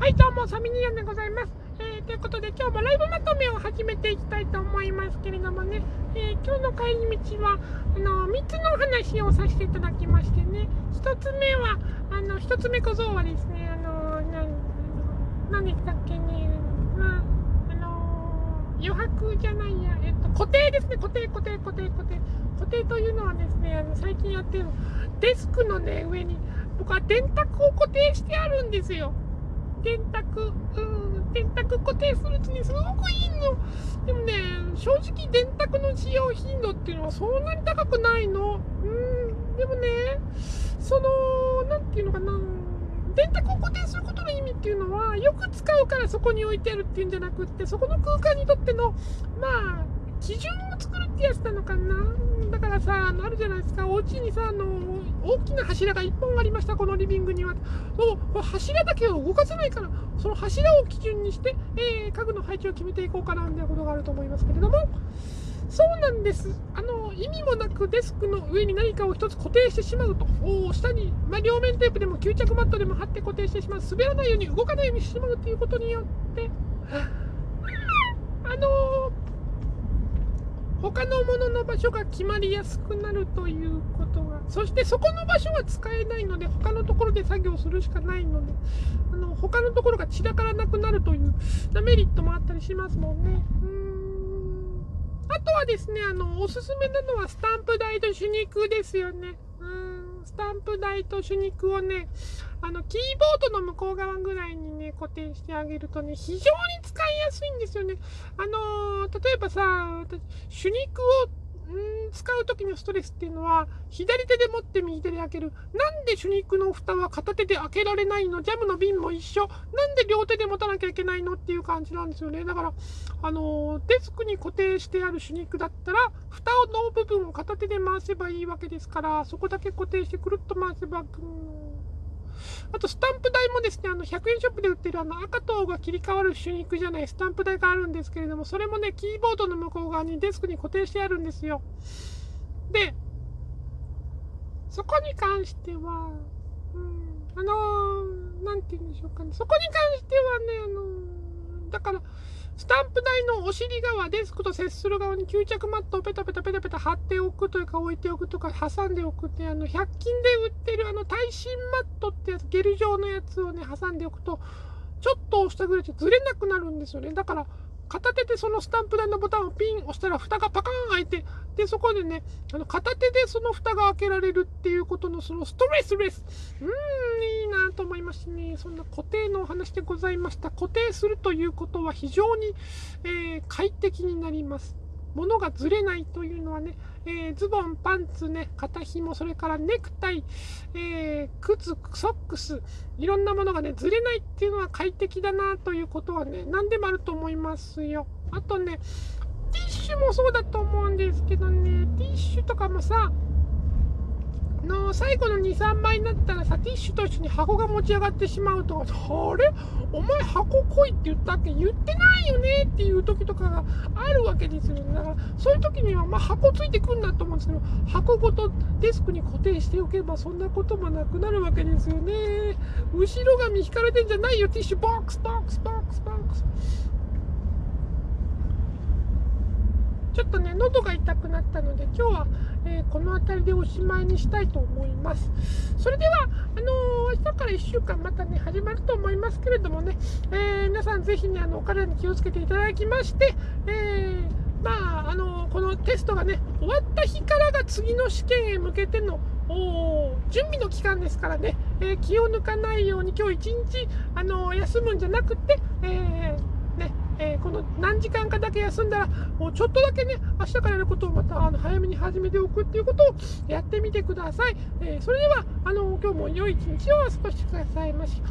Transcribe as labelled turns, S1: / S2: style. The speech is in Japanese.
S1: はい、どうも、サミニアンでございます。えー、ということで、今日もライブまとめを始めていきたいと思いますけれどもね、えー、今日の帰り道は、あの、3つの話をさせていただきましてね、1つ目は、あの、1つ目小僧はですね、あの、何でしたっけね、まあ、あの、余白じゃないや、えっと、固定ですね、固定、固定、固定、固定。固定というのはですね、あの最近やってるデスクのね、上に、僕は電卓を固定してあるんですよ。電卓、うん、電卓固定するとね、すごくいいの。でもね、正直電卓の使用頻度っていうのはそんなに高くないの。うん、でもね、その、なんていうのかな、電卓を固定することの意味っていうのは、よく使うからそこに置いてあるっていうんじゃなくって、そこの空間にとっての、まあ、基準を作るってやつなのかな。だからさ、あるじゃないですか、お家にさ、あの、大きな柱が1本ありました、このリビングには。もう柱だけを動かせないから、その柱を基準にして、えー、家具の配置を決めていこうかな、みたいなことがあると思いますけれども、そうなんです。あの、意味もなくデスクの上に何かを1つ固定してしまうと、お下に、まあ、両面テープでも吸着マットでも貼って固定してしまう、滑らないように動かないようにしてしまうということによって、あの他のものの場所が決まりやすくなるということがそしてそこの場所は使えないので他のところで作業するしかないのであの他のところが散らからなくなるというメリットもあったりしますもんね。うんあとはですねあのおすすめなのはスタンプ台と手肉ですよね。スタンプ台と手肉をねあのキーボードの向こう側ぐらいにね固定してあげるとね非常に使いやすいんですよね。あのー、例えばさ手肉を使う時のストレスっていうのは左手で持って右手で開ける。なんで朱肉の蓋は片手で開けられないの？ジャムの瓶も一緒。なんで両手で持たなきゃいけないのっていう感じなんですよね。だからあの、デスクに固定してある朱肉だったら蓋の部分を片手で回せばいいわけですからそこだけ固定してくるっと回せば、うん。あとスタンプ台もですね、あの100円ショップで売ってるあの赤と青が切り替わる手肉じゃないスタンプ台があるんですけれども、それもね、キーボードの向こう側にデスクに固定してあるんですよ。で、そこに関しては、うん、あのー、なんて言うんでしょうかね、そこに関してはね、あのー、だから、スタンプ台のお尻側、デスクと接する側に吸着マットをペタペタペタペタ貼っておくというか置いておくとか挟んでおくって、あの、100均で売ってるあの耐震マットってやつ、ゲル状のやつをね、挟んでおくと、ちょっと押したぐらいでずれなくなるんですよね。だから、片手でそのスタンプ台のボタンをピン押したら蓋がパカーン開いて、で、そこでね、あの片手でその蓋が開けられるっていうことのそのストレスレス。うーん、いいなと思いましてね、そんな固定のお話でございました。固定するということは非常に、えー、快適になります。物がずれないというのはね、えー、ズボン、パンツね、肩紐、それからネクタイ、えー、靴、ソックス、いろんなものがね、ずれないっていうのは快適だなということはね、何でもあると思いますよ。あとね、ティッシュもそうだと思うんですけどね、ティッシュとかもさ、の最後の2、3枚になったらさ、ティッシュと一緒に箱が持ち上がってしまうと、あれ？お前箱来いって言ったっけ？言ってないよねっていう時とかがあるわけですよね。だから、そういう時には、まあ、箱ついてくんなと思うんですけど、箱ごとデスクに固定しておけば、そんなこともなくなるわけですよね。後ろ髪引かれてんじゃないよ、ティッシュボックス、ボックス、ボックス、ボックス。ちょっとね、喉が痛くなったので、今日は、この辺りでおしまいにしたいと思います。それでは、あのー、明日から1週間またね、始まると思いますけれどもね、えー、皆さんぜひね、あの、お体に気をつけていただきまして、えまあ、あのこのテストがね、終わった日からが次の試験へ向けての準備の期間ですからね、え気を抜かないように今日一日、あの休むんじゃなくて、えーえー、この何時間かだけ休んだら、もうちょっとだけね、明日からやることをまたあの早めに始めておくっていうことをやってみてください。えー、それでは、あの今日も良い一日をお過ごしくださいまし。